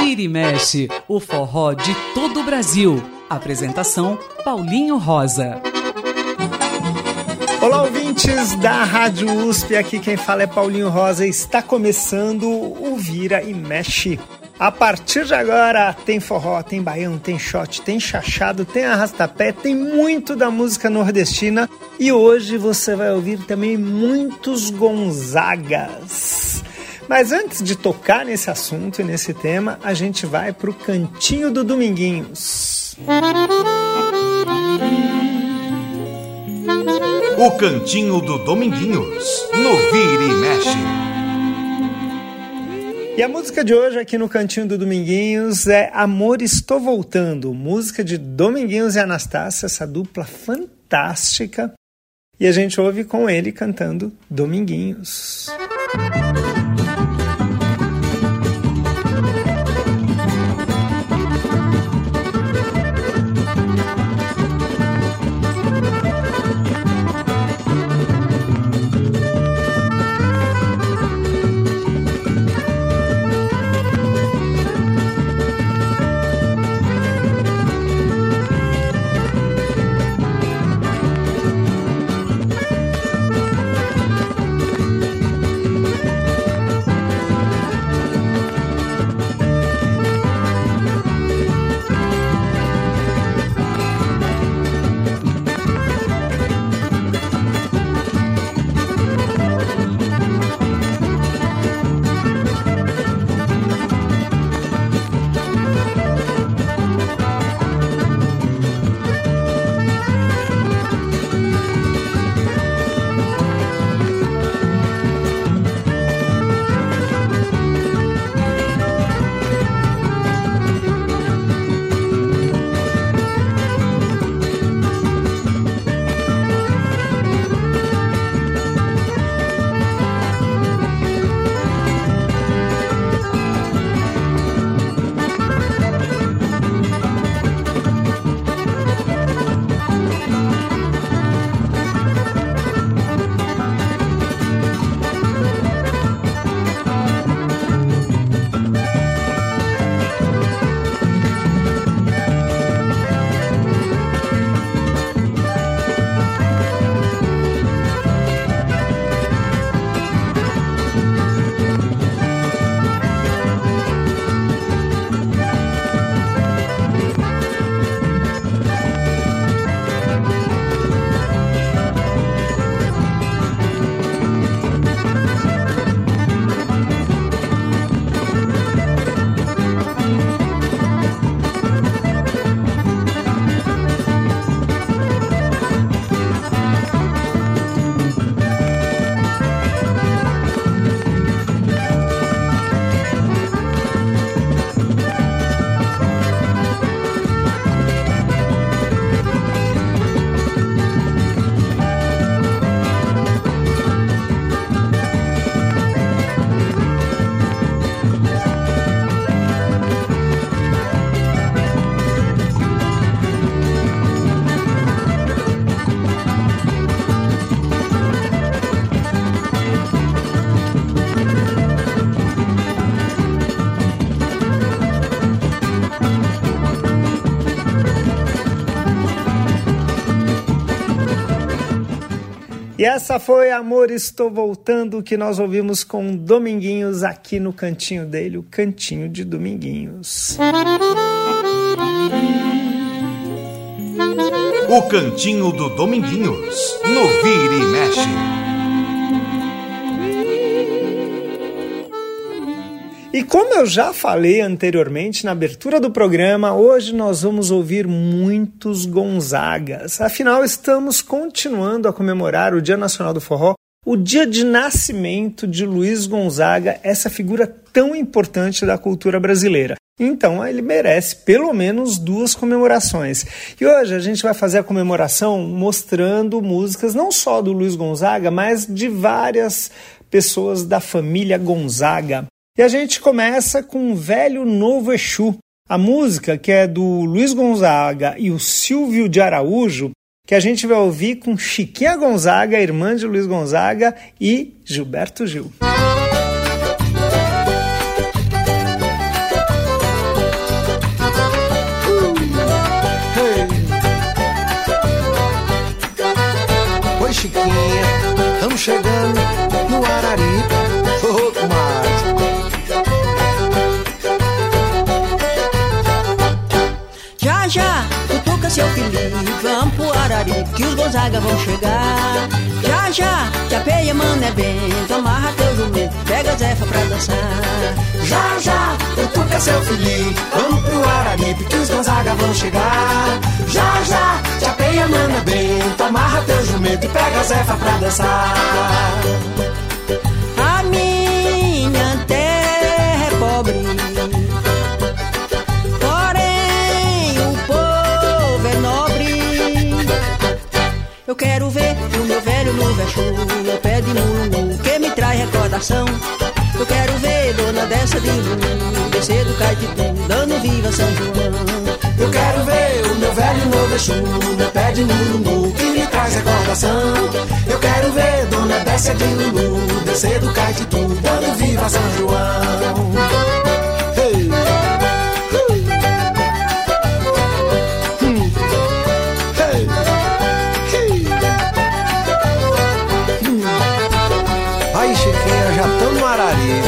Vira e mexe, o forró de todo o Brasil. Apresentação Paulinho Rosa. Olá, ouvintes da Rádio USP. Aqui quem fala é Paulinho Rosa. Está começando o Vira e Mexe. A partir de agora tem forró, tem baião, tem shot, tem chachado, tem arrastapé, tem muito da música nordestina e hoje você vai ouvir também muitos Gonzagas. Mas antes de tocar nesse assunto e nesse tema, a gente vai pro cantinho do Dominguinhos. O cantinho do Dominguinhos, no Vira e Mexe. E a música de hoje aqui no Cantinho do Dominguinhos é Amor Estou Voltando, música de Dominguinhos e Anastácia, essa dupla fantástica. E a gente ouve com ele cantando Dominguinhos. Música E essa foi Amor Estou Voltando, que nós ouvimos com Dominguinhos aqui no cantinho dele, o cantinho de Dominguinhos. O cantinho do Dominguinhos, no Vira e Mexe. E como eu já falei anteriormente na abertura do programa, hoje nós vamos ouvir muitos Gonzagas. Afinal, estamos continuando a comemorar o Dia Nacional do Forró, o dia de nascimento de Luiz Gonzaga, essa figura tão importante da cultura brasileira. Então ele merece pelo menos duas comemorações. E hoje a gente vai fazer a comemoração mostrando músicas não só do Luiz Gonzaga, mas de várias pessoas da família Gonzaga. E a gente começa com Velho Novo Exu, a música que é do Luiz Gonzaga e o Silvio de Araújo, que a gente vai ouvir com Chiquinha Gonzaga, irmã de Luiz Gonzaga, e Gilberto Gil. Seu Felipe, vamos pro Araripe, que os Gonzaga vão chegar. Já, já, te apeia, mano, é bento, amarra teu jumento, pega Zefa pra dançar. Já, já, cutuca seu Felipe, vamos pro Araripe, que os Gonzaga vão chegar. Já, já, te apeia, mano, é bento, amarra teu jumento e pega Zefa pra dançar. Traz recordação. Eu quero ver dona dessa de lulu, descer do Caetitu, dando viva São João. Eu quero ver o meu velho no Exu, meu pé de mulungu, que me traz recordação. Eu quero ver Dona Décia de Lulu, descer do Caetitu, dando viva São João. Estamos no Araripe.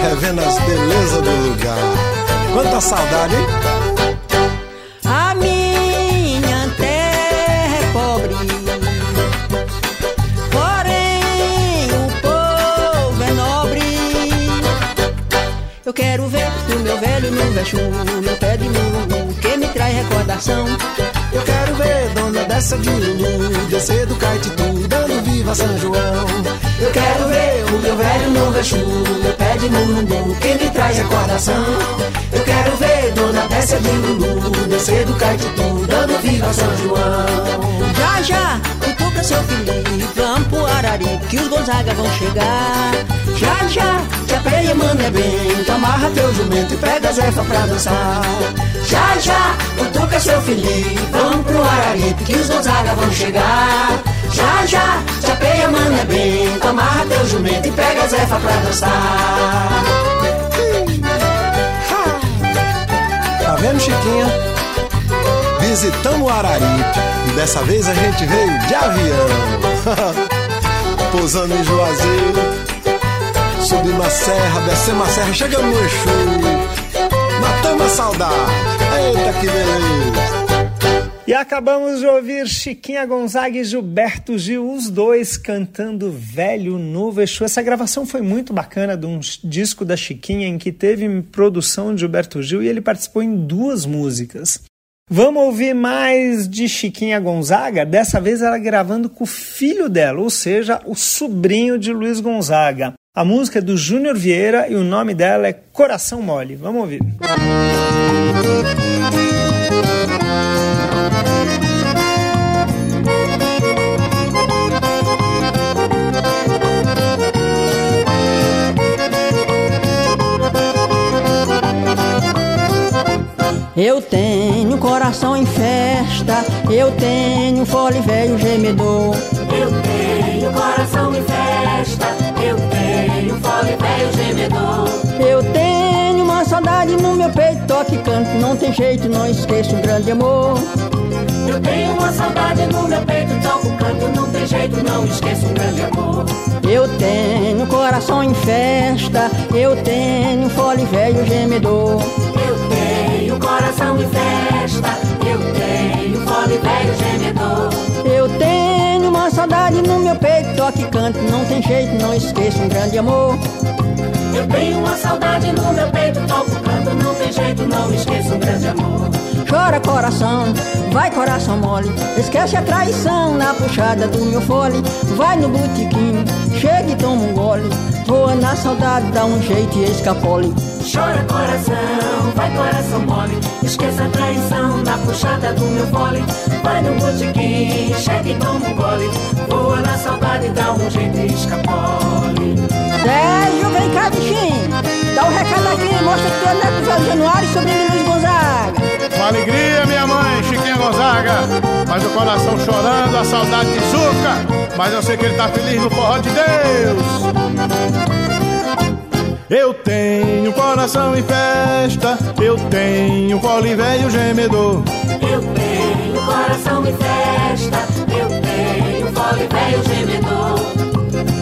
Revendo as belezas do lugar. Quanta saudade, hein? A minha terra é pobre, porém o povo é nobre. Eu quero ver o meu velho no vexu, meu pé de mulungu, que me traz recordação. Eu quero ver dona dessa de Lulu, descer do Caetitu, viva São João. Eu quero ver o meu velho no vexu, meu pé de mulungu, que me traz recordação. Eu quero ver Dona Décia de Lulu, descer do Caetitu, dando viva São João. Já, já, cutuca seu Felipe, vamos pro Araripe, que os Gonzaga vão chegar. Já, já, te apeia, mano, é bem, amarra teu jumento e pega Zefa pra dançar. Já, já, cutuca seu Felipe, vamos pro Araripe, que os Gonzaga vão chegar. Já, já, te apeia, mano, é bem, amarra teu jumento e pega Zefa pra dançar. Tá vendo, Chiquinha? Visitamos o Araripe e dessa vez a gente veio de avião. Pousando em Juazeiro, subimos a serra, descemos a serra, chegamos no Exu. Matamos a saudade. Eita que beleza! E acabamos de ouvir Chiquinha Gonzaga e Gilberto Gil, os dois cantando Velho Novo Exu. Essa gravação foi muito bacana de um disco da Chiquinha em que teve produção de Gilberto Gil e ele participou em duas músicas. Vamos ouvir mais de Chiquinha Gonzaga? Dessa vez ela gravando com o filho dela, ou seja, o sobrinho de Luiz Gonzaga. A música é do Júnior Vieira e o nome dela é Coração Mole. Vamos ouvir. Eu tenho coração em festa, eu tenho fole velho gemedor. Eu tenho coração em festa, eu tenho fole velho gemedor. Eu tenho uma saudade no meu peito, toque canto, não tem jeito, não esqueço um grande amor. Eu tenho uma saudade no meu peito, toco canto, não tem jeito, não esqueço um grande amor. Eu tenho coração em festa, eu tenho fole velho gemedor. Eu tenho coração em festa, eu tenho fole velho gemedor. Eu tenho uma saudade no meu peito, toque canto, não tem jeito, não esqueço um grande amor. Eu tenho uma saudade no meu peito, toco canto, não tem jeito, não esqueço um grande amor. Chora coração, vai coração mole, esquece a traição na puxada do meu fole. Vai no botequim, chega e toma um gole, voa na saudade, dá um jeito e escapole. Chora coração, vai coração mole, esqueça a traição na puxada do meu fole. Vai no botequim, chega e toma um gole, voa na saudade, dá um jeito e escapole. Sérgio, vem cá, bichinho. Dá um recado aqui, mostra que tu é neto Zé Januário sobre Luiz Gonzaga. Com alegria, minha mãe, Chiquinha Gonzaga. Mas o coração chorando, a saudade de suca. Mas eu sei que ele tá feliz no forró de Deus. Eu tenho coração em festa, eu tenho fole velho gemedor. Eu tenho coração em festa, eu tenho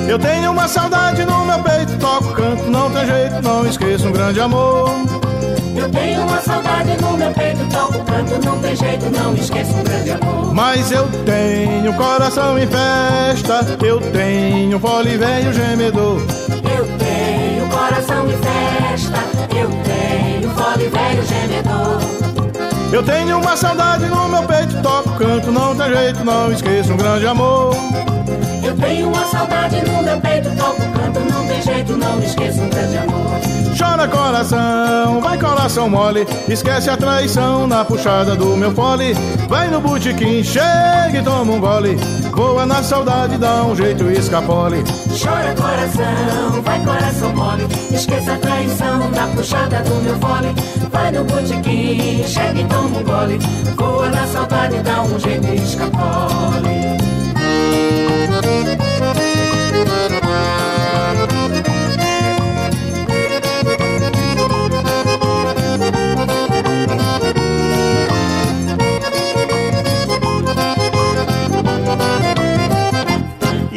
Eu tenho uma saudade no meu peito, toco, canto, não tem jeito, não esqueço um grande amor. Eu tenho uma saudade no meu peito, toco, canto, não tem jeito, não esqueço um grande amor. Mas eu tenho coração em festa, eu tenho fole velho gemedor. Eu tenho coração em festa, eu tenho fole velho gemedor. Eu tenho uma saudade no meu peito, toco, canto, não tem jeito, não esqueço um grande amor. Tenho uma saudade no meu peito, toco, canto, não tem jeito, não esqueço um grande amor. Chora coração, vai coração mole, esquece a traição na puxada do meu fole. Vai no botequim, chega e toma um gole, voa na saudade, dá um jeito e escapole. Chora coração, vai coração mole, esqueça a traição na puxada do meu fole. Vai no botequim, chega e toma um gole, voa na saudade, dá um jeito e escapole.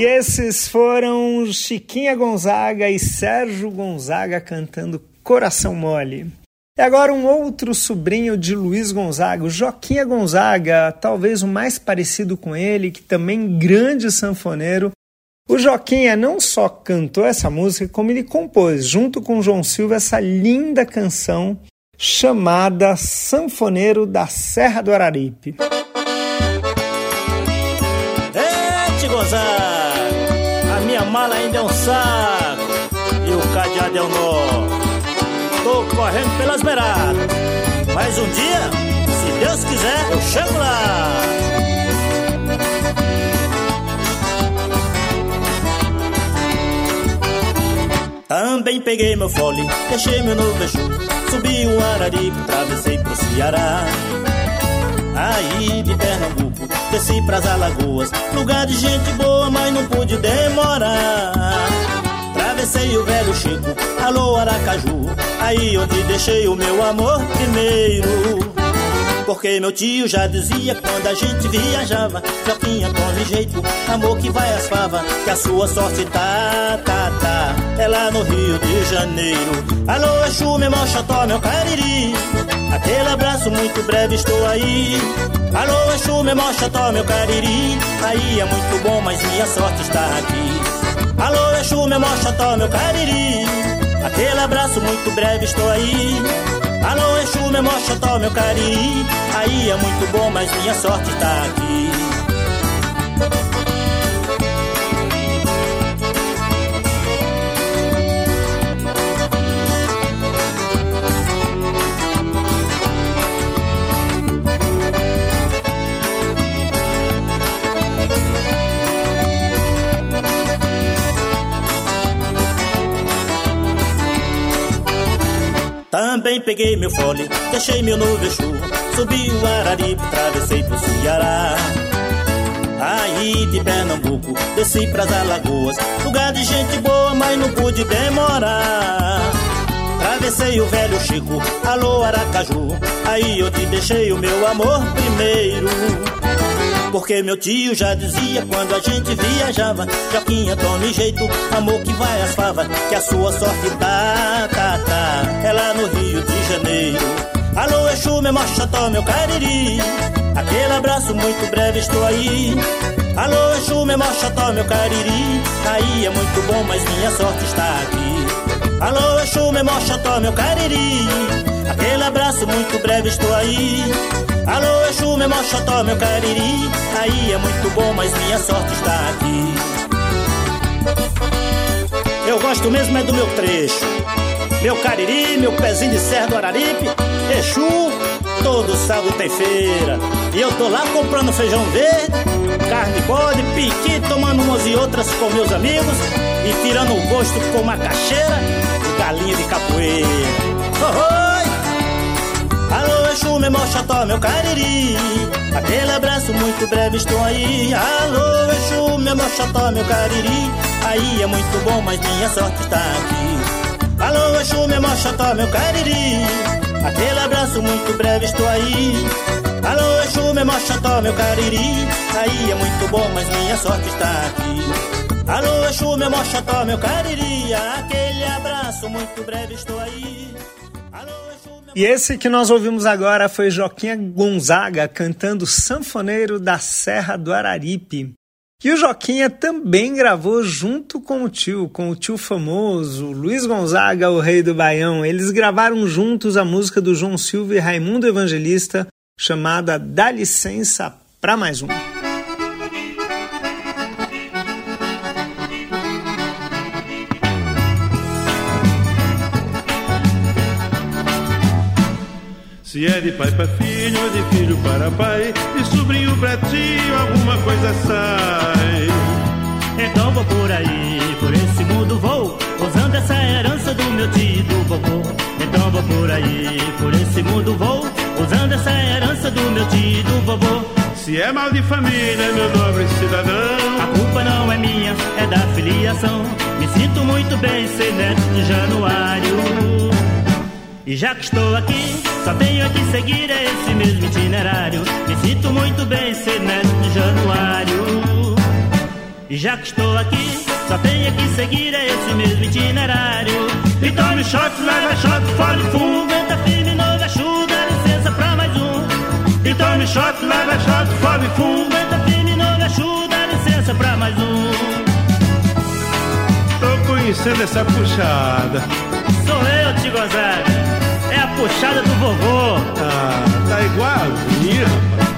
E esses foram Chiquinha Gonzaga e Sérgio Gonzaga cantando Coração Mole. E agora um outro sobrinho de Luiz Gonzaga, Joquinha Gonzaga, talvez o mais parecido com ele, que também grande sanfoneiro. O Joquinha não só cantou essa música, como ele compôs, junto com João Silva, essa linda canção chamada Sanfoneiro da Serra do Araripe. É um saco e o cadeado é um nó. Tô correndo pelas beiradas, mas um dia, se Deus quiser, eu chego lá. Também peguei meu fole, deixei meu novo subi o Araripe, travessei pro Ceará. Aí de Pernambuco, desci pras Alagoas, lugar de gente boa, mas não pude demorar. Travessei o velho Chico, alô Aracaju, aí onde deixei o meu amor primeiro. Porque meu tio já dizia quando a gente viajava Joquinha, tome jeito, amor que vai às favas Que a sua sorte tá, tá, tá. É lá no Rio de Janeiro. Alô, Exu, meu mochotó, meu cariri. Aquele abraço muito breve, estou aí Alô, Exu, meu mochotó, meu cariri Aí é muito bom, mas minha sorte está aqui. Alô, Exu, meu mochotó, meu cariri Aquele abraço muito breve, estou aí. Alô, Exu, meu mochotó, meu cariri Aí é muito bom, mas minha sorte tá aqui Peguei meu fole, deixei meu novo Exu Subi o Araripe, travessei pro Ceará. Aí de Pernambuco, desci pras Alagoas Lugar de gente boa, mas não pude demorar. Travessei o velho Chico, alô Aracaju Aí eu te deixei o meu amor primeiro porque meu tio já dizia quando a gente viajava Joquinha, tome jeito, amor que vai às favas Que a sua sorte tá, tá, tá. É lá no Rio de Janeiro. Alô, Exu, meu machotó, meu cariri. Aquele abraço muito breve, estou aí. Alô, Exu, meu machotó, meu cariri. Aí é muito bom, mas minha sorte está aqui. Alô, Exu, meu machotó, meu cariri. Aquele abraço muito breve, estou aí Alô, Exu, meu mochotó, meu cariri. Aí é muito bom, mas minha sorte está aqui. Eu gosto mesmo é do meu trecho. Meu cariri, meu pezinho de serra do Araripe. Exu, todo sábado tem feira. E eu tô lá comprando feijão verde Carne bode, piqui, tomando umas e outras com meus amigos E tirando o gosto com macaxeira E galinha de capoeira. Oh, oh. Alô, Exu, meu mochotó, meu cariri. Aquele abraço muito breve, estou aí. Alô, Exu, meu mochotó, meu cariri. Aí é muito bom, mas minha sorte está aqui. Alô, Exu, meu mochotó, meu cariri. Aquele abraço muito breve, estou aí. Alô, Exu, meu mochotó, meu cariri. Aí é muito bom, mas minha sorte está aqui. Alô, Exu, meu mochotó, meu cariri, aquele abraço, muito breve estou aí. E esse que nós ouvimos agora foi Joquinha Gonzaga cantando Sanfoneiro da Serra do Araripe. E o Joquinha também gravou junto com o tio, com o tio famoso, Luiz Gonzaga, o rei do Baião. Eles gravaram juntos a música do João Silva e Raimundo Evangelista, chamada Dá Licença para Mais Um. Se é de pai para filho ou de filho para pai, de sobrinho para tio, alguma coisa sai. Então vou por aí, por esse mundo vou, usando essa herança do meu tio do vovô. Então vou por aí, por esse mundo vou, usando essa herança do meu tio do vovô. Se é mal de família, meu nobre cidadão, a culpa não é minha, é da filiação. Me sinto muito bem ser neto de Januário. E já que estou aqui, só tenho que seguir esse mesmo itinerário. Me sinto muito bem ser neto de Januário. E já que estou aqui, só tenho que seguir esse mesmo itinerário. E tome shot, leva shot, fole fundo, entra firme, novo Exu, dá licença pra mais um. E tome shot, leva shot, fole fundo, entra firme, novo Exu, dá licença pra mais um. Tô conhecendo essa puxada. Sou eu, Gonzaga puxada do vovô. Ah, tá igualzinho, rapaz.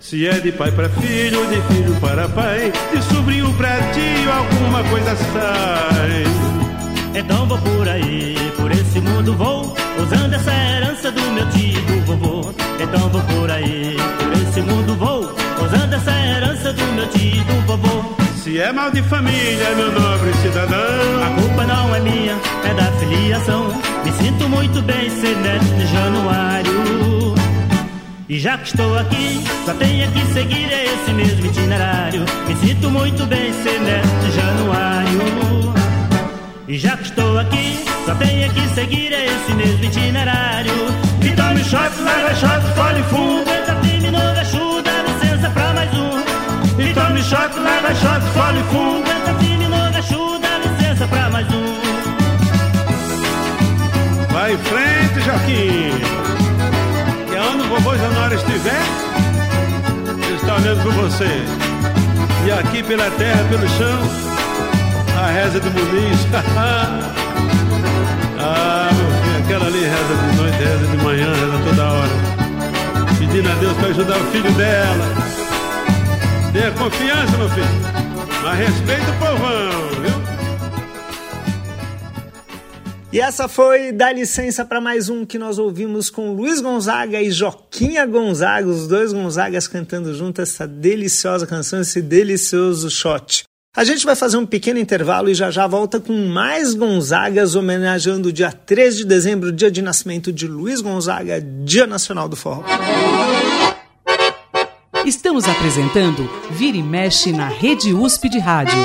Se é de pai para filho, de filho para pai, de sobrinho para tio, alguma coisa sai. Então vou por aí, por esse mundo vou, usando essa herança do meu tio do vovô. Então vou por aí, por esse mundo vou, usando essa herança do meu tio do vovô. Se é mal de família, meu nobre cidadão, a culpa não é minha, é da filiação. Me sinto muito bem ser neto de Januário. E já que estou aqui, só tenho que seguir esse mesmo itinerário. Me sinto muito bem ser neto de Januário. E já que estou aqui, só tenho que seguir esse mesmo itinerário. E tome shot, leva shot, fole fundo, shot, leva shot, fole fundo, entra firme, Exu, dá licença pra mais um. Vai em frente, Joaquim. E onde o vovô Januário estiver, está olhando por você. E aqui pela terra, pelo chão, a reza do Muniz. ah, meu filho, aquela ali reza de noite, reza de manhã, reza toda hora. Pedindo a Deus para ajudar o filho dela. Tenha confiança, meu filho. Mas respeita o povão, viu? E essa foi Dá Licença para mais um que nós ouvimos com Luiz Gonzaga e Joquinha Gonzaga, os dois Gonzagas cantando junto essa deliciosa canção, esse delicioso shot. A gente vai fazer um pequeno intervalo e já já volta com mais Gonzagas homenageando o dia 3 de dezembro, dia de nascimento de Luiz Gonzaga, Dia Nacional do Forró. Estamos apresentando Vira e Mexe na Rede USP de Rádio.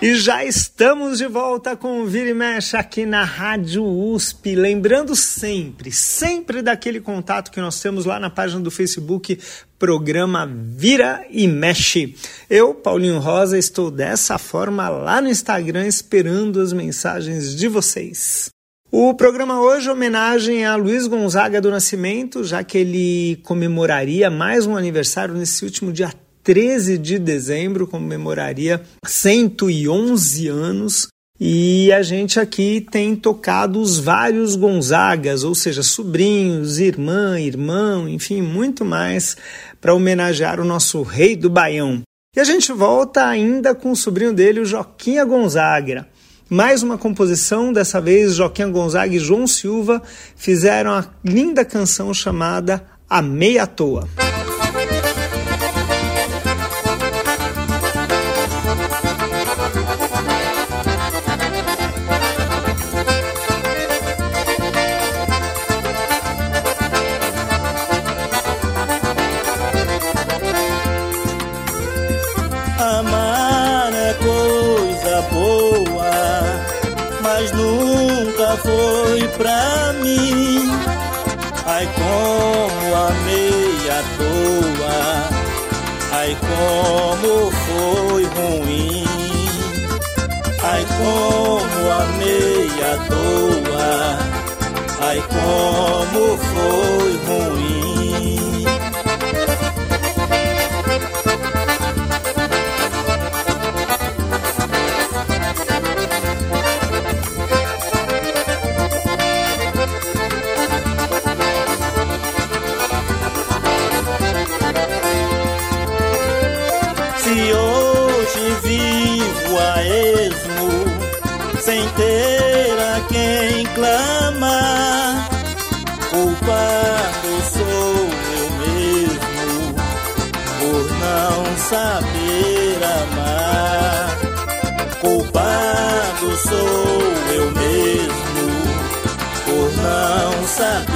E já estamos de volta com o Vira e Mexe aqui na Rádio USP. Lembrando sempre, sempre daquele contato que nós temos lá na página do Facebook, programa Vira e Mexe. Eu, Paulinho Rosa, estou dessa forma lá no Instagram esperando as mensagens de vocês. O programa hoje é homenagem a Luiz Gonzaga do Nascimento, já que ele comemoraria mais um aniversário nesse último dia 13 de dezembro, comemoraria 111 anos. E a gente aqui tem tocado os vários Gonzagas, ou seja, sobrinhos, irmã, irmão, enfim, muito mais para homenagear o nosso rei do Baião. E a gente volta ainda com o sobrinho dele, o Joquinha Gonzaga. Mais uma composição, dessa vez Joaquim Gonzaga e João Silva fizeram a linda canção chamada A Meia Toa. Como foi não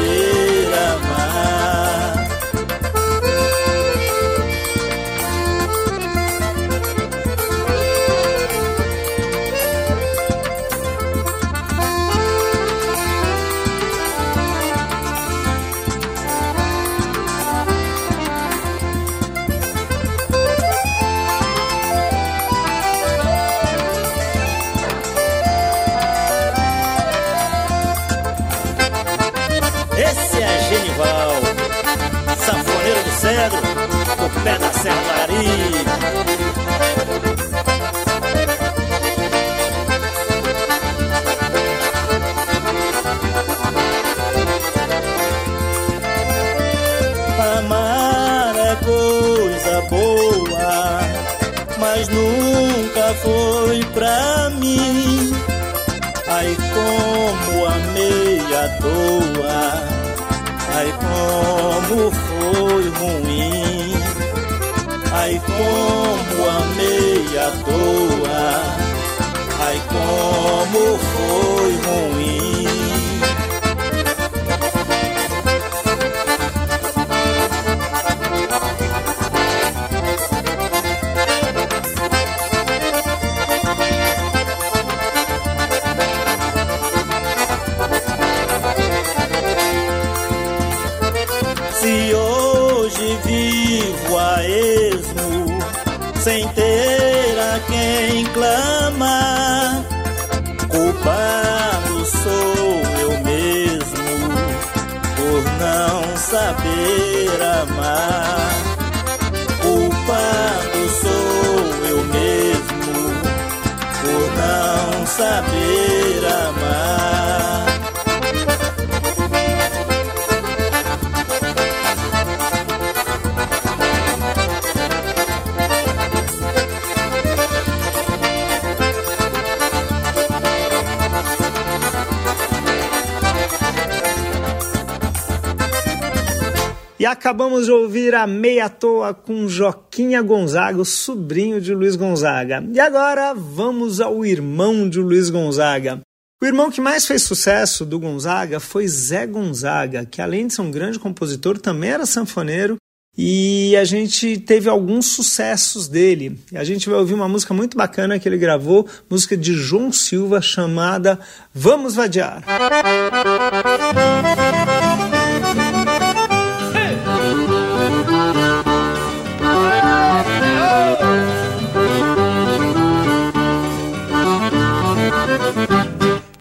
acabamos de ouvir a meia toa com Joquinha Gonzaga, o sobrinho de Luiz Gonzaga. E agora vamos ao irmão de Luiz Gonzaga. O irmão que mais fez sucesso do Gonzaga foi Zé Gonzaga, que além de ser um grande compositor, também era sanfoneiro e a gente teve alguns sucessos dele. A gente vai ouvir uma música muito bacana que ele gravou, música de João Silva chamada Vamos Vadiar.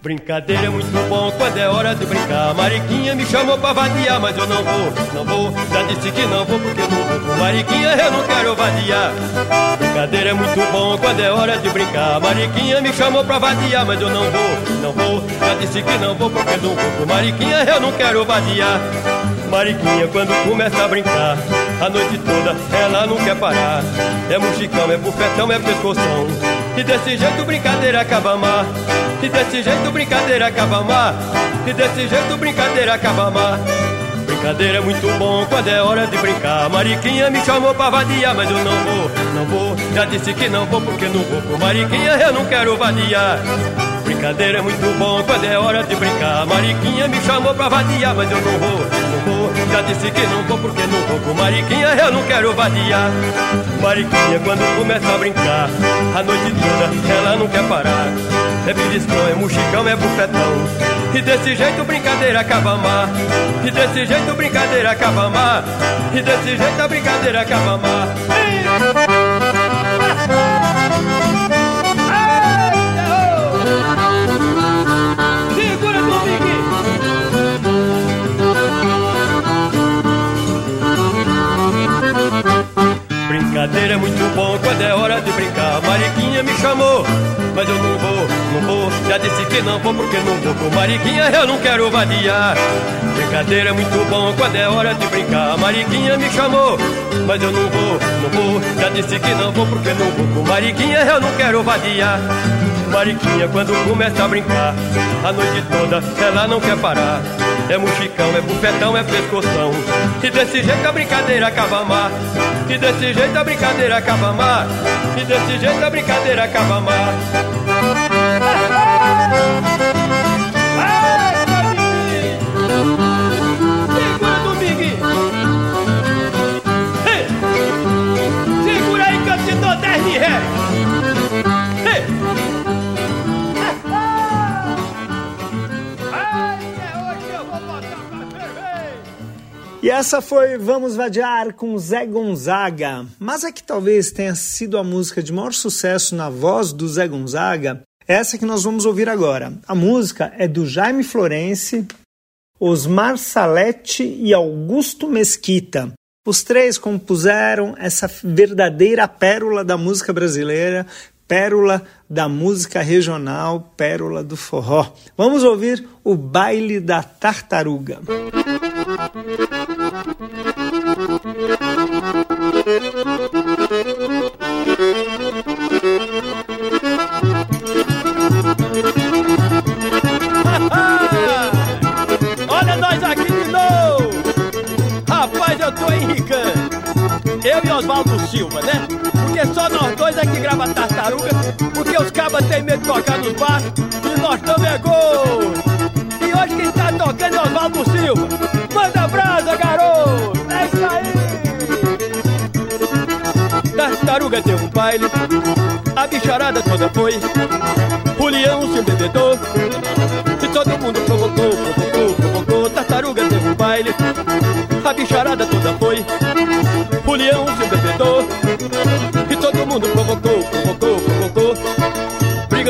Brincadeira é muito bom quando é hora de brincar. Mariquinha me chamou pra vadiar, mas eu não vou, não vou. Já disse que não vou porque não vou. Mariquinha, eu não quero vadiar. Brincadeira é muito bom quando é hora de brincar. Mariquinha me chamou pra vadiar, mas eu não vou, não vou. Já disse que não vou porque não vou. Mariquinha, eu não quero vadiar. Mariquinha, quando começa a brincar, a noite toda ela não quer parar. É muxicão, é bufetão, é pescoção. E desse jeito brincadeira acaba mar. E desse jeito brincadeira acaba mar. E desse jeito brincadeira acaba mar. Brincadeira é muito bom quando é hora de brincar. Mariquinha me chamou pra vadiar, mas eu não vou, não vou. Já disse que não vou porque não vou. Mariquinha eu não quero vadiar. Brincadeira é muito bom quando é hora de brincar. Mariquinha me chamou pra vadiar, mas eu não vou, não vou. Já disse que não vou porque não vou. Por Mariquinha eu não quero vadiar. Mariquinha, quando começa a brincar, a noite toda ela não quer parar. É beliscão, é muxicão, é bufetão. E desse jeito brincadeira acaba mar. E desse jeito brincadeira acaba mar. E desse jeito a brincadeira acaba mar. Segura Brincadeira é muito bom quando é hora de brincar. Mariquinha me chamou, mas eu não vou, não vou. Já disse que não vou porque não vou com Mariquinha, eu não quero vadiar. Brincadeira é muito bom quando é hora de brincar. Mariquinha me chamou, mas eu não vou, não vou. Já disse que não vou porque não vou com Mariquinha, eu não quero vadiar. Mariquinha quando começa a brincar, a noite toda ela não quer parar. É muxicão, é bufetão, é pescoção. E desse jeito a brincadeira acaba má. E desse jeito a brincadeira acaba má. E desse jeito a brincadeira acaba má. E essa foi Vamos Vadiar com Zé Gonzaga. Mas a que talvez tenha sido a música de maior sucesso na voz do Zé Gonzaga, é essa que nós vamos ouvir agora. A música é do Jaime Florense, Osmar Salete e Augusto Mesquita. Os três compuseram essa verdadeira pérola da música brasileira, pérola da música regional, pérola do forró. Vamos ouvir o Baile da Tartaruga. Olha nós aqui de novo! Rapaz, eu tô enricando. Eu e Oswaldo Silva, né? Porque só nós dois é que grava tartaruga, porque os cabas têm medo de tocar nos baixos e nós estamos é gol. E hoje quem tá tocando é Oswaldo Silva. Manda brasa, garoto! É isso aí! Tartaruga deu um baile, a bicharada toda foi. O leão se embebedou, e todo mundo provocou, provocou, provocou. Tartaruga deu um baile, a bicharada toda foi. O leão se embebedou,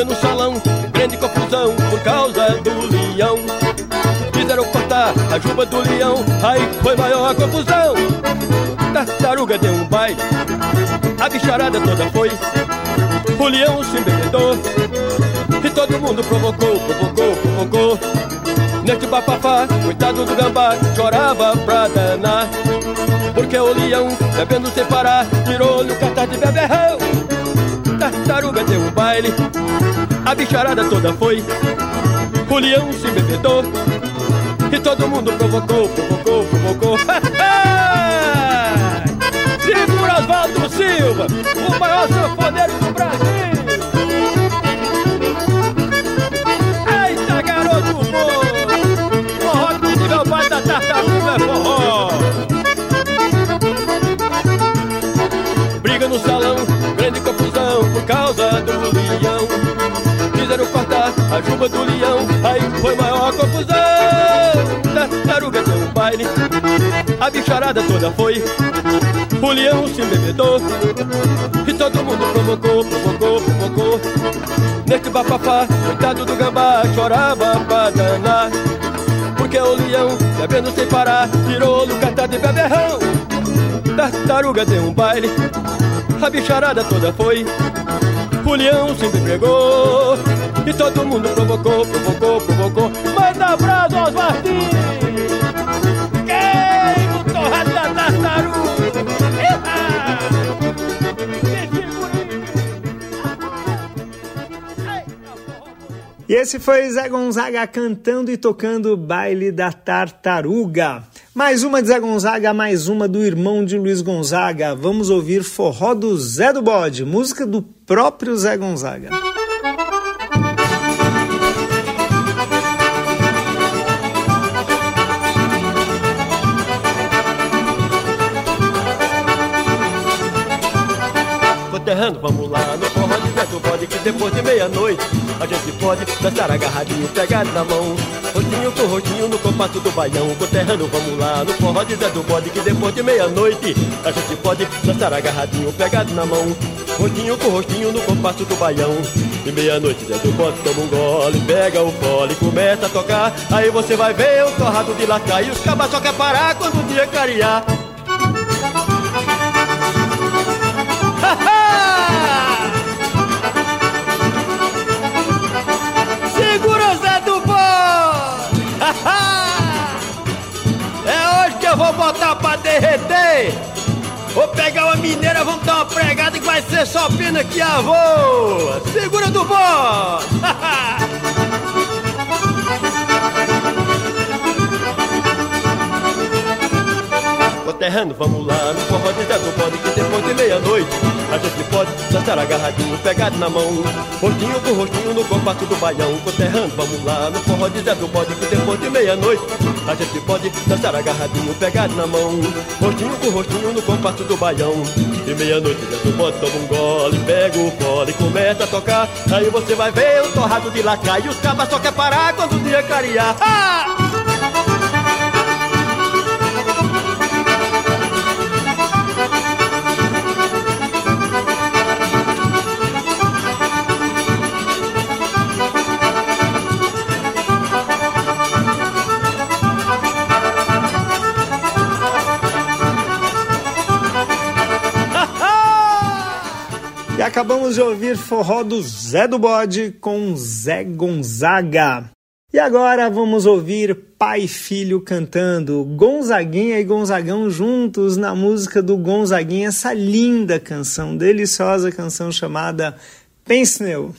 Briga no salão, grande confusão por causa do leão. Quiseram cortar a juba do leão, aí foi maior a confusão. Tartaruga deu um baile, a bicharada toda foi. O leão se embebedou, e todo mundo provocou, provocou, provocou. Neste bafafá, coitado do gambá, chorava pra danar. Porque o leão, bebendo sem parar, tirou-lhe o cartaz de beberrão. Tartaruga deu um baile, a bicharada toda foi. O leão se embebedou, e todo mundo provocou, provocou, provocou. Segura Oswaldo Silva, o maior a do leão, aí foi maior confusão. Tartaruga deu um baile, a bicharada toda foi. O leão se embebedou E todo mundo provocou, provocou, provocou Neste bafafá, coitado do gambá Chorava pra danar Porque o leão, bebendo sem parar Tirou-lhe o cartaz de beberrão Tartaruga deu um baile A bicharada toda foi O leão se embebregou E todo mundo provocou, provocou, provocou Manda abraço aos Martins Queima o torrado da tartaruga E esse foi Zé Gonzaga cantando e tocando baile da tartaruga. Mais uma de Zé Gonzaga, mais uma do irmão de Luiz Gonzaga. Vamos ouvir Forró do Zé do Bode, música do próprio Zé Gonzaga. Vamos lá no forró de Zé do Bode Que depois de meia-noite a gente pode dançar agarradinho, pegado na mão. Rostinho com rostinho no compasso do baião Conterrando, vamos lá no forró de Zé do Bode Que depois de meia-noite a gente pode dançar agarradinho, pegado na mão. Rostinho com rostinho no compasso do baião E meia-noite Zé do Bode toma um gole Pega o fole, começa a tocar Aí você vai ver o torrado de lacar E os cabas só quer parar quando o dia clarear botar pra derreter! Vou pegar uma mineira, vamos dar uma pregada que vai ser só pena que a voa! Segura do bode! Conterrando, vamos lá no forró de Zé do Bode Que depois de meia-noite a gente pode dançar agarradinho, pegado na mão Rostinho com rostinho no compasso do baião Conterrando, vamos lá no forró de Zé do Bode Que depois de meia-noite a gente pode dançar agarradinho, pegado na mão. Rostinho com rostinho no compasso do baião. E meia-noite Zé do Bode toma um gole. Pega o fole e começa a tocar. Aí você vai ver o torrado de lacar E os cabas só quer parar quando o dia clarear. Ah! Acabamos de ouvir forró do Zé do Bode com Zé Gonzaga. E agora vamos ouvir pai e filho cantando Gonzaguinha e Gonzagão juntos na música do Gonzaguinha, essa linda canção, deliciosa canção chamada Pense Neu.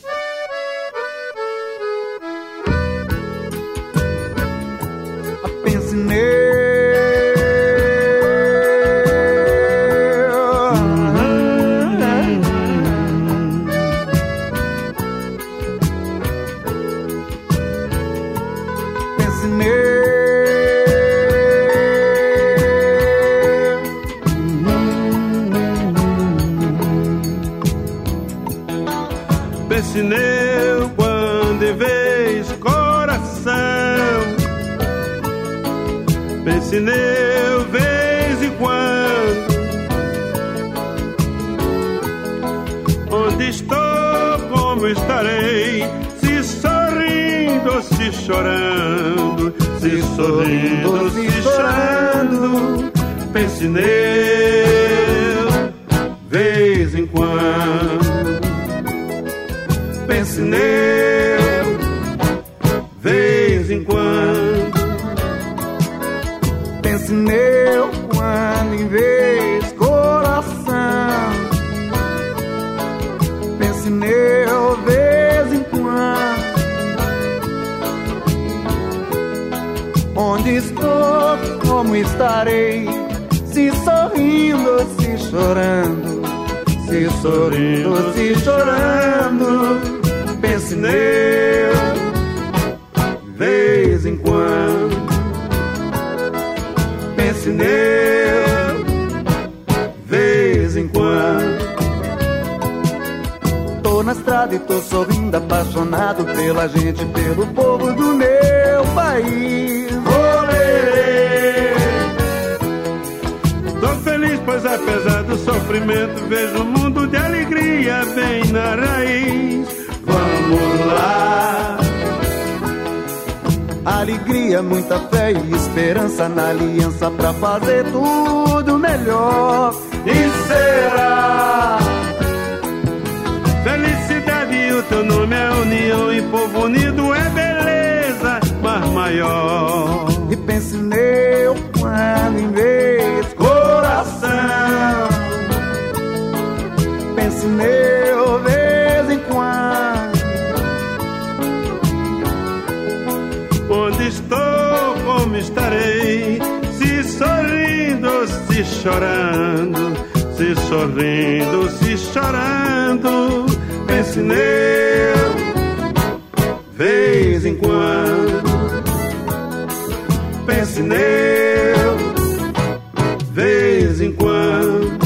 Tô sorrindo, apaixonado pela gente, pelo povo do meu país. Olê! Tô feliz, pois apesar do sofrimento, vejo um mundo de alegria bem na raiz. Vamos lá. Alegria, muita fé e esperança na aliança pra fazer tudo melhor. E será? Teu nome é união e povo unido é beleza, mar maior. E pense neu quando em vez coração. Pense neu vez em quando. Onde estou, como estarei? Se sorrindo, se chorando, se sorrindo, se chorando. Pense neu, vez em quando. Pense neu, vez em quando.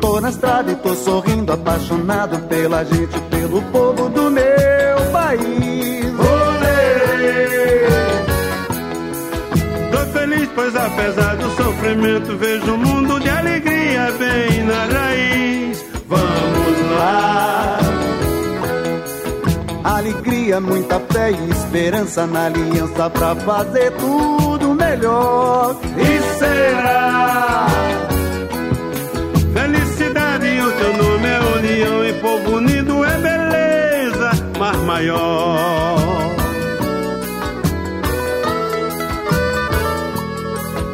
Tô na estrada e tô sorrindo, apaixonado pela gente, pelo povo do meu país. Olê! Tô feliz, pois apesar do sofrimento, vejo um mundo de alegria bem na raiz. Vamos lá! Alegria, muita fé e esperança na aliança pra fazer tudo melhor. E será? Felicidade, o teu nome é união e povo unido é beleza, mar maior.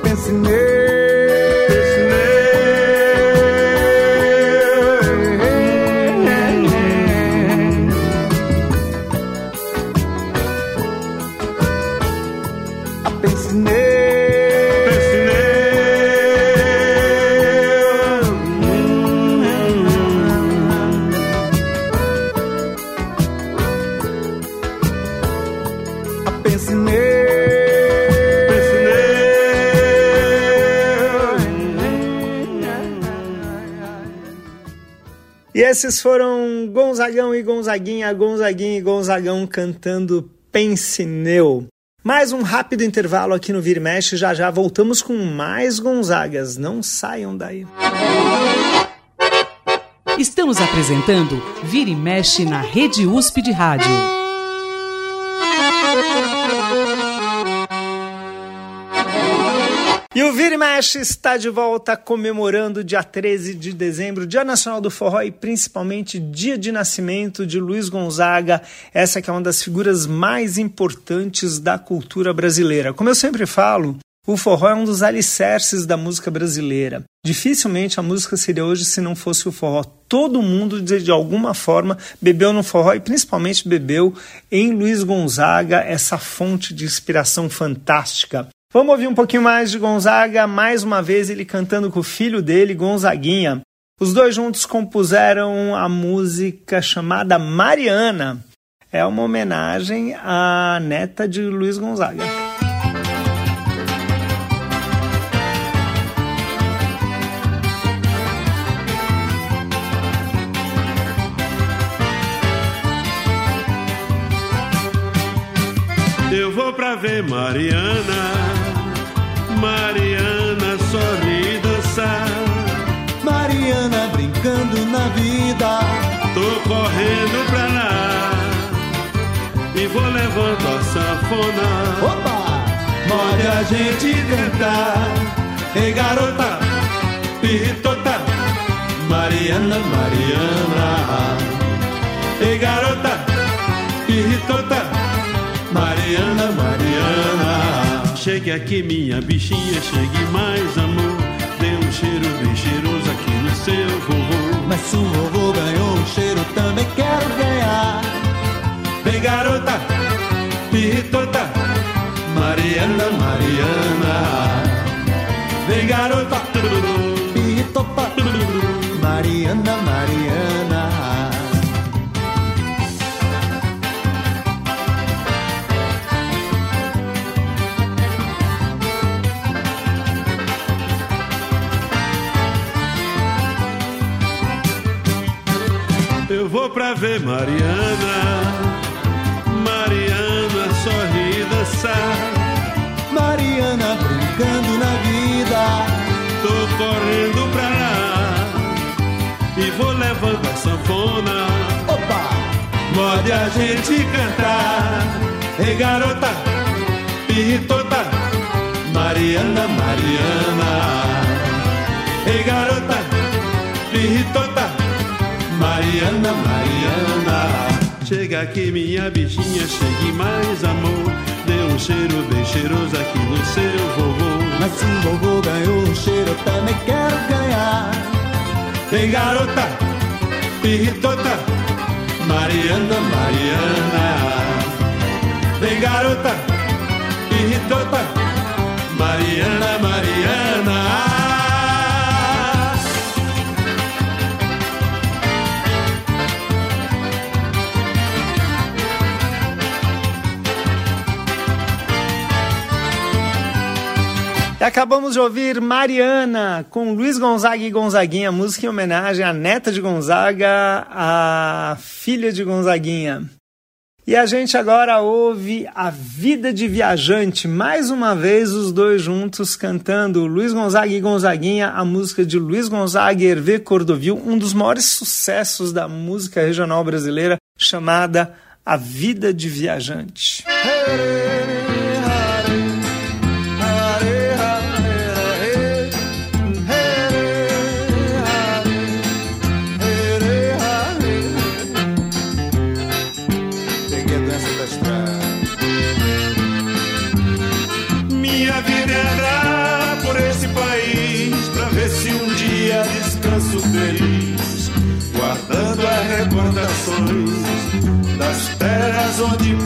Pense nele. Esses foram Gonzagão e Gonzaguinha, Gonzaguinha e Gonzagão cantando Pensineu. Mais um rápido intervalo aqui no Vira e Mexe, já já voltamos com mais Gonzagas. Não saiam daí. Estamos apresentando Vira e Mexe na Rede USP de Rádio. E o Vira e Mexe está de volta comemorando dia 13 de dezembro, Dia Nacional do Forró e principalmente dia de nascimento de Luiz Gonzaga, essa que é uma das figuras mais importantes da cultura brasileira. Como eu sempre falo, o forró é um dos alicerces da música brasileira. Dificilmente a música seria hoje se não fosse o forró. Todo mundo, de alguma forma, bebeu no forró e principalmente bebeu em Luiz Gonzaga, essa fonte de inspiração fantástica. Vamos ouvir um pouquinho mais de Gonzaga, mais uma vez ele cantando com o filho dele, Gonzaguinha. Os dois juntos compuseram a música chamada Mariana. É uma homenagem à neta de Luiz Gonzaga. Eu vou pra ver Mariana, Mariana sorri dançar. Mariana brincando na vida. Tô correndo pra lá e vou levando a sanfona. Opa! Mole a gente cantar. Ei garota, pirritota, Mariana, Mariana. Ei garota, pirritota, Mariana, Mariana. Chegue aqui, minha bichinha, chegue mais amor. Dê um cheiro bem cheiroso aqui no seu vovô. Mas se o vovô ganhou um cheiro, também quero ganhar. Vem garota, pirritota, Mariana, Mariana. Vem garota, pirritopa, Mariana, Mariana. Ver Mariana, Mariana sorri dançar. Mariana brincando na vida. Tô correndo pra lá e vou levando a sanfona. Opa! Morde a gente cantar. Ei garota, pirritota, Mariana, Mariana. Ei garota, pirritota, Mariana, Mariana. Chega aqui, minha bichinha, chegue mais amor. Dê um cheiro bem cheiroso aqui no seu vovô. Mas se o vovô ganhou um cheiro, eu também quero ganhar. Ei garota, pirritota, Mariana, Mariana. Vem garota, pirritota, Mariana, Mariana. Acabamos de ouvir Mariana com Luiz Gonzaga e Gonzaguinha, música em homenagem à neta de Gonzaga, a filha de Gonzaguinha. E a gente agora ouve A Vida de Viajante, mais uma vez os dois juntos cantando Luiz Gonzaga e Gonzaguinha, a música de Luiz Gonzaga e Hervé Cordovil, um dos maiores sucessos da música regional brasileira, chamada A Vida de Viajante. das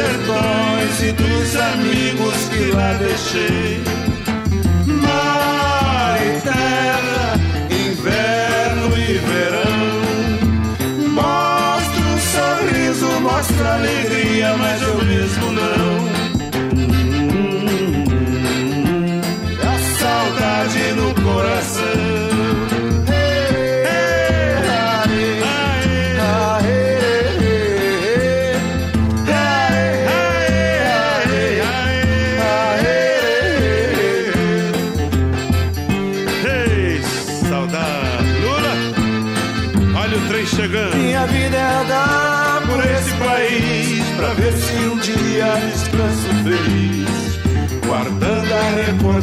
Sertões e dos amigos que lá deixei.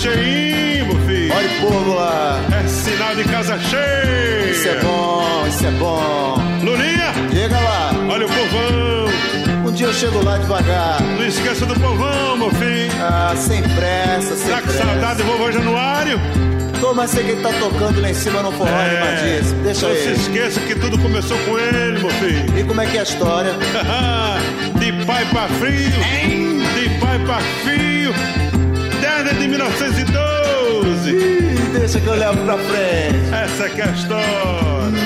Cheinho, filho. Olha o povo lá. É sinal de casa cheia. Isso é bom, isso é bom. Lulinha, diga lá. Olha o povão. Um dia eu chego lá devagar. Não esqueça do povão, meu filho. Ah, sem pressa, sem tá pressa. Tá com saudade do vovô Januário? Tô, mas sei que ele tá tocando lá em cima no forró é, animadíssimo. Deixa não ele. Não se esqueça que tudo começou com ele, meu filho. E como é que é a história? de pai pra filho. Hein? De pai pra filho. De 1912. Ih, deixa que eu levo pra frente. Essa que é a história.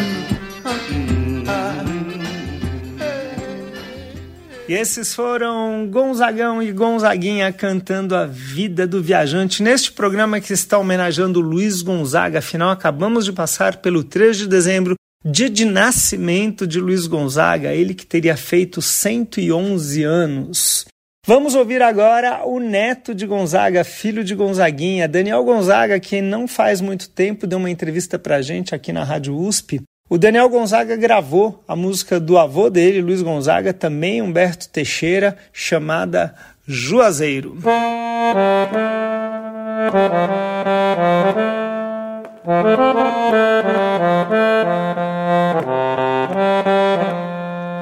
E esses foram Gonzagão e Gonzaguinha cantando a vida do viajante neste programa que está homenageando Luiz Gonzaga. Afinal, acabamos de passar pelo 3 de dezembro, dia de nascimento de Luiz Gonzaga, ele que teria feito 111 anos. Vamos ouvir agora o neto de Gonzaga, filho de Gonzaguinha, Daniel Gonzaga, que não faz muito tempo deu uma entrevista para gente aqui na Rádio USP o Daniel Gonzaga gravou a música do avô dele, Luiz Gonzaga, também Humberto Teixeira, chamada Juazeiro.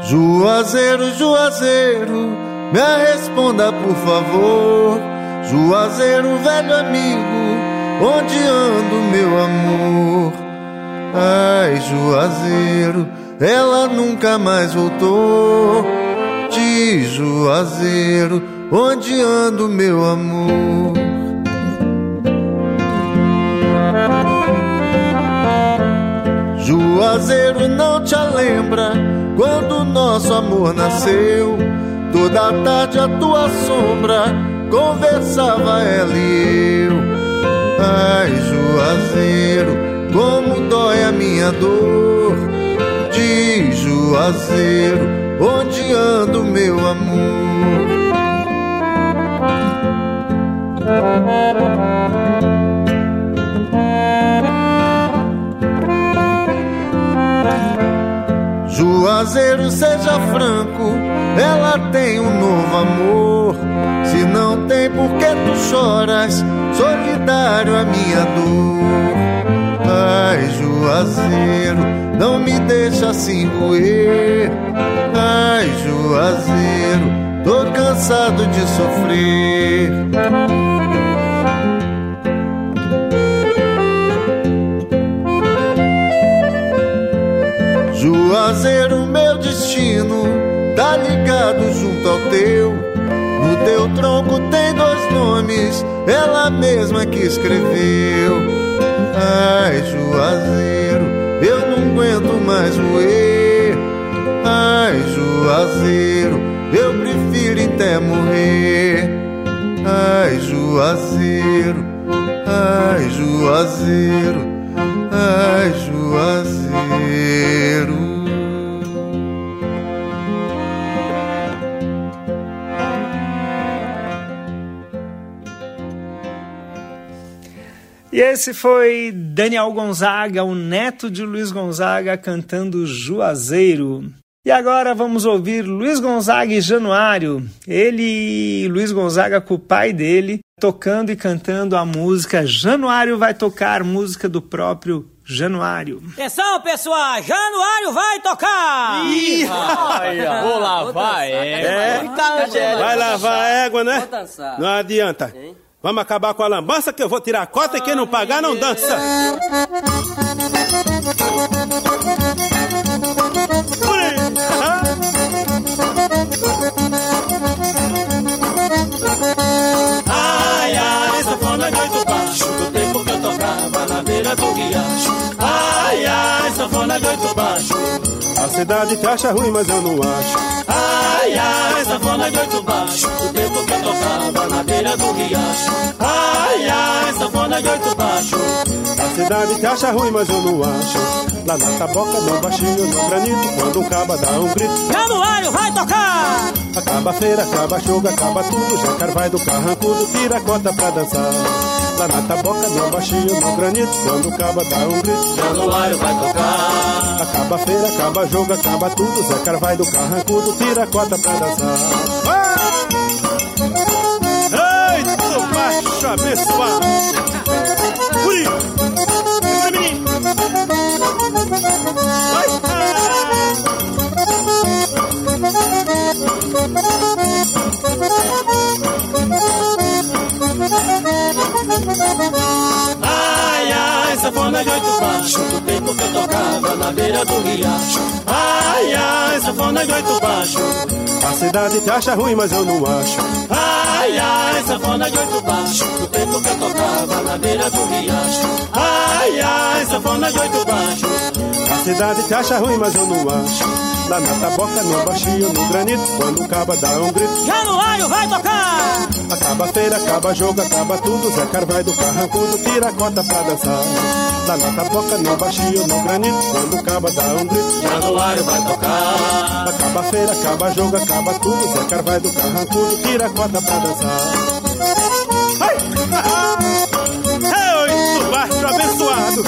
Juazeiro, Juazeiro, me responda por favor. Juazeiro, velho amigo, onde ando, meu amor? Ai, Juazeiro, ela nunca mais voltou. De Juazeiro, onde ando, meu amor? Juazeiro não te lembra quando nosso amor nasceu. Toda tarde a tua sombra conversava ela e eu. Ai, Juazeiro, como dói a minha dor. De Juazeiro, onde ando, meu amor? Juazeiro, seja franco, ela tem um novo amor. Se não tem, por que tu choras? Solidário a minha dor. Ai, Juazeiro, não me deixa assim roer. Ai, Juazeiro, tô cansado de sofrer. Juazeiro, meu destino tá ligado junto ao teu. No teu tronco tem dois nomes, ela mesma que escreveu. Ai, Juazeiro, eu não aguento mais roer. Ai, Juazeiro, eu prefiro até morrer. Ai, Juazeiro, ai, Juazeiro, ai, Juazeiro. E esse foi Daniel Gonzaga, o neto de Luiz Gonzaga, cantando Juazeiro. E agora vamos ouvir Luiz Gonzaga e Januário. Ele e Luiz Gonzaga com o pai dele, tocando e cantando a música Januário vai tocar, música do próprio Januário. Atenção, pessoal! Januário vai tocar! Ih, vou lavar égua. É. Vai lavar égua, né? Não adianta. Vamos acabar com a lambança que eu vou tirar a cota e quem não pagar não dança. Beira do riacho Ai, ai, sanfona de oito baixo A cidade te acha ruim, mas eu não acho. Ai, ai, sanfona de oito baixo Do tempo que eu tocava na beira do riacho Ai, ai, sanfona de oito baixo A cidade te acha ruim, mas eu não acho. Lá na taboca, no baixinho, no granito, quando um caba dá um grito. Januário vai tocar! Acaba feira, acaba jogo, acaba tudo. Jacar vai do carrancudo, tira a cota pra dançar. Na taboca, no baixinho, no granito, quando o caba dá um grito. Januário vai tocar. Acaba feira, acaba jogo, acaba tudo. Zé Carvalho do carrancudo, tira a cota pra dançar. Eita, macho abençoado! Furi! Furi, menino! Ai, de oito baixo Do tempo que eu tocava na beira do riacho Ai, ai, sanfona de oito baixo A cidade te acha ruim, mas eu não acho. Ai, ai, sanfona de oito baixo Do tempo que eu tocava na beira do riacho Ai, ai, sanfona de oito baixo A cidade te acha ruim, mas eu não acho. Lá na taboca, no baixinho, no granito, quando o caba dá um grito. Januário vai tocar! Acaba feira, acaba jogo, acaba tudo. Zé Carvalho do carrancudo, tira a cota pra dançar. Lá na taboca, no baixinho, no granito, quando o caba dá um grito. Januário vai tocar. Acaba feira, acaba jogo, acaba tudo. Zé Carvalho do carrancudo, tira a cota pra dançar. Ai! É oito baixo abençoado.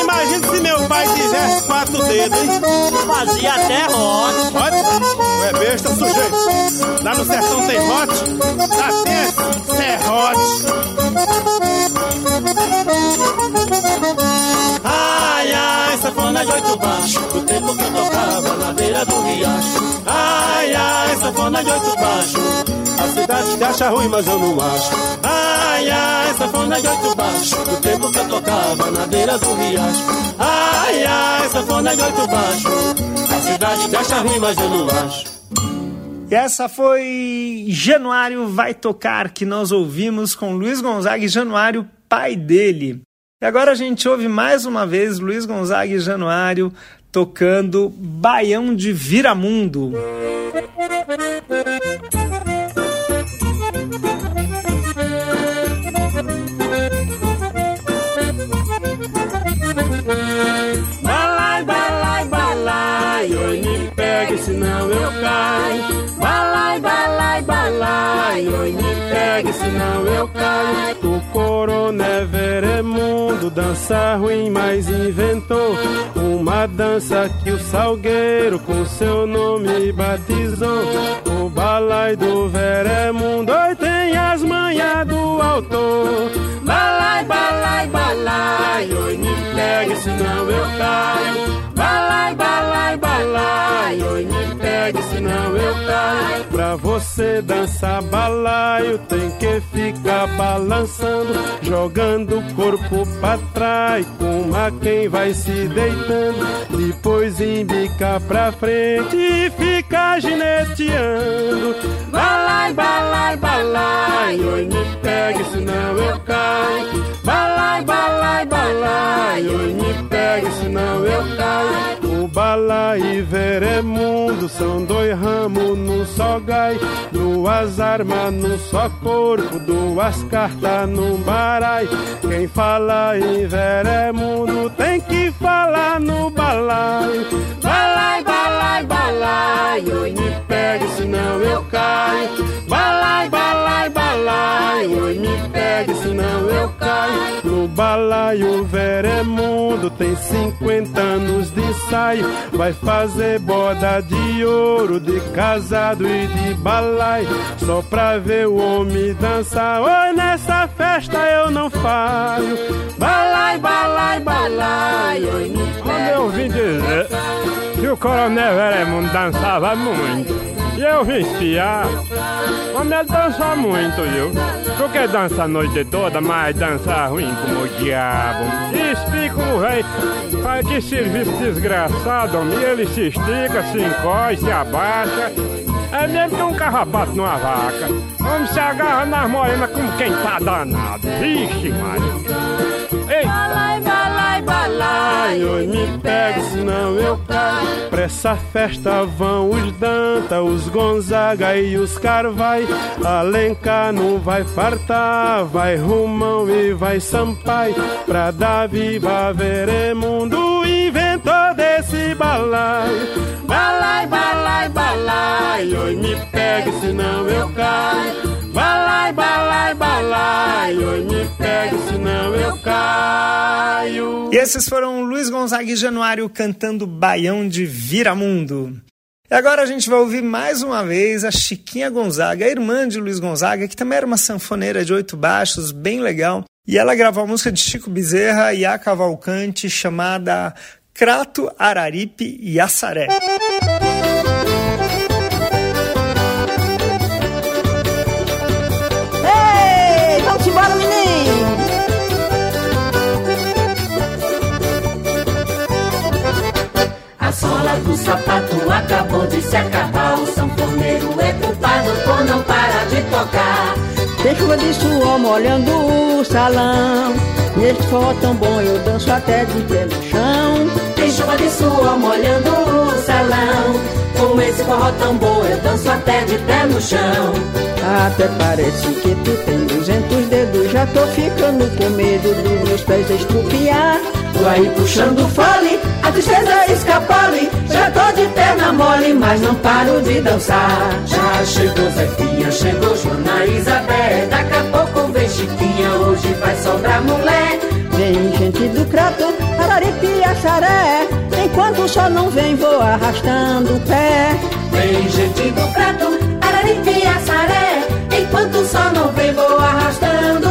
Imagina se meu pai tivesse quatro dedos, hein? Fazia até rote. É besta, sujeito. Lá no sertão tem rote? Lá tem serrote. Ai, ai, sanfona de oito baixo Do tempo que eu tocava na beira do riacho Ai, ai, sanfona de oito baixo A cidade te acha ruim, mas eu não acho. Ai, ai, sanfona de oito baixo, do tempo que eu tocava na beira do riacho. Ai, ai, sanfona de oito baixo, a cidade te acha ruim, mas eu não acho. E essa foi Januário Vai Tocar, que nós ouvimos com Luiz Gonzaga e Januário, pai dele. E agora a gente ouve mais uma vez Luiz Gonzaga e Januário tocando Baião de Viramundo. Balai, senão eu caio. O coroné veremundo dança ruim, mas inventou uma dança que o salgueiro com seu nome batizou. O balai do veremundo, oi, tem as manhas do autor. Balai, balai, balai, oi, me pegue, senão eu caio. Balai, balai, balai, oi, me pegue, senão eu caio. Pra você dançar balaio, tem que ficar balançando, jogando o corpo pra trás, como a quem vai se deitando. Depois embica pra frente e fica gineteando. Balai, balai, balai, oi, me pegue, senão eu caio. Balai, balai, balai, oi, me pegue, senão eu caio. O balai e veremundo são dois ramos num só gai, duas armas num só corpo, duas cartas num barai. Quem fala em veremundo tem que falar no balai. Balai, balai, balai, oi, me pegue, senão eu caio. Balai, balai, balai, oi, me pegue, senão eu caio. No balaio veremundo tem 50 anos de ensaio. Vai fazer boda de ouro, de casado e de balai. Só pra ver o homem dançar. Oi, nessa festa eu não falho. Balai, balai, balai, oi, me Quando eu vim dizer que o coronel Veremundo dançava muito, e eu espiar, como ele dança muito, viu? Quer dança a noite toda, mas dança ruim como o diabo. E explica o rei, faz que serviço desgraçado, homem. ele se estica, se encosta, se abaixa. É mesmo que um carrapato numa vaca. Homem se agarra nas morenas como quem tá danado. Vixe. Balai, balai, me pega, senão eu caio. Pra essa festa vão os Danta, os Gonzaga e os Carvai. Alencar não vai fartar, vai Rumão e vai Sampai. Pra dar viva veremundo, inventor desse balai. Balai, balai, balai, oi, me pega, senão eu caio. Balai, balai, balai, me pegue, senão eu caio. E esses foram Luiz Gonzaga e Januário cantando Baião de Viramundo. E agora a gente vai ouvir mais uma vez a Chiquinha Gonzaga, a irmã de Luiz Gonzaga, que também era uma sanfoneira de oito baixos, bem legal. E ela gravou a música de Chico Bezerra e a Cavalcante chamada Crato, Araripe e Assaré. Do sapato acabou de se acabar. O sanfoneiro é culpado por não parar de tocar. Tem chuva de suor molhando o salão. Neste forró tão bom eu danço até de pé no chão. Tem chuva de suor molhando o salão. Com esse forró tão bom eu danço até de pé no chão. Até parece que tu tem duzentos dedos. Já tô ficando com medo dos meus pés estrupiar. Tô aí puxando fole, a tristeza escapole. Já tô de perna mole, mas não paro de dançar. Já chegou Zefinha, chegou Joana Isabel. Daqui a pouco vem Chiquinha, hoje vai sobrar mulher. Vem gente do crato, araripe e assaré. Enquanto sol não vem, vou arrastando o pé. Vem gente do prato, araripe e assaré. Enquanto sol não vem, vou arrastando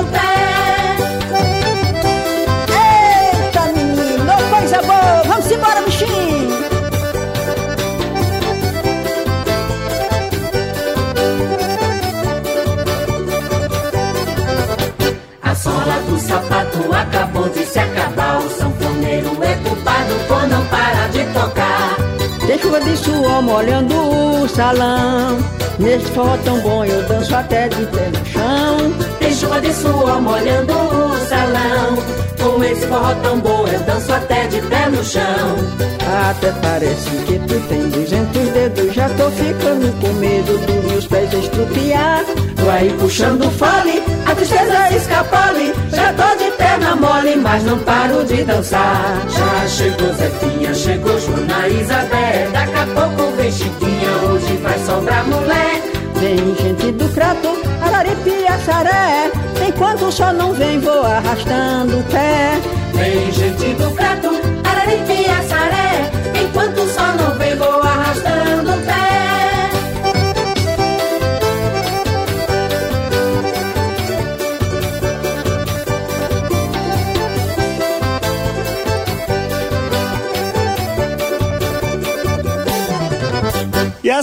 sola do sapato acabou de se acabar. O sanfoneiro é culpado por não parar de tocar. Deixa chuva de suor molhando o salão. Nesse forró tão bom eu danço até de pé no chão. Tem chuva de suor molhando o salão. Com esse forró tão bom eu danço até de pé no chão. Até parece que tu tem duzentos dedos. Já tô ficando com medo dos meus pés estrupiar. Vai puxando fole, a tristeza escapole. Já tô de perna mole, mas não paro de dançar. Já chegou Zefinha, chegou Joana Isabel. Daqui a pouco vem Chiquinha, hoje vai sobrar mulher. Vem gente do crato, araripe e açaré. Enquanto o sol não vem, vou arrastando o pé. Vem gente do crato, araripe e açaré. Enquanto o sol não vem,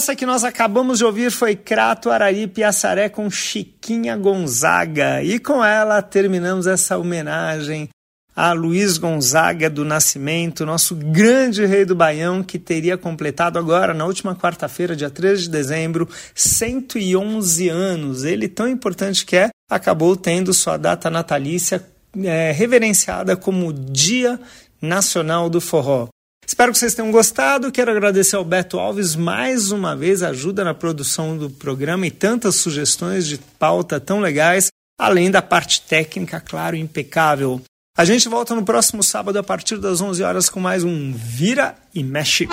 essa que nós acabamos de ouvir foi Crato Araripe Assaré com Chiquinha Gonzaga. E com ela terminamos essa homenagem a Luiz Gonzaga do Nascimento, nosso grande rei do Baião, que teria completado agora, na última quarta-feira, dia 13 de dezembro, 111 anos. Ele, tão importante que é, acabou tendo sua data natalícia é, reverenciada como Dia Nacional do Forró. Espero que vocês tenham gostado. Quero agradecer ao Beto Alves mais uma vez, ajuda na produção do programa e tantas sugestões de pauta tão legais, além da parte técnica, claro, impecável. A gente volta no próximo sábado a partir das 11 horas com mais um Vira e Mexe.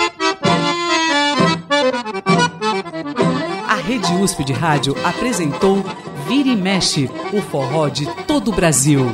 A Rede USP de Rádio apresentou Vira e Mexe, o forró de todo o Brasil.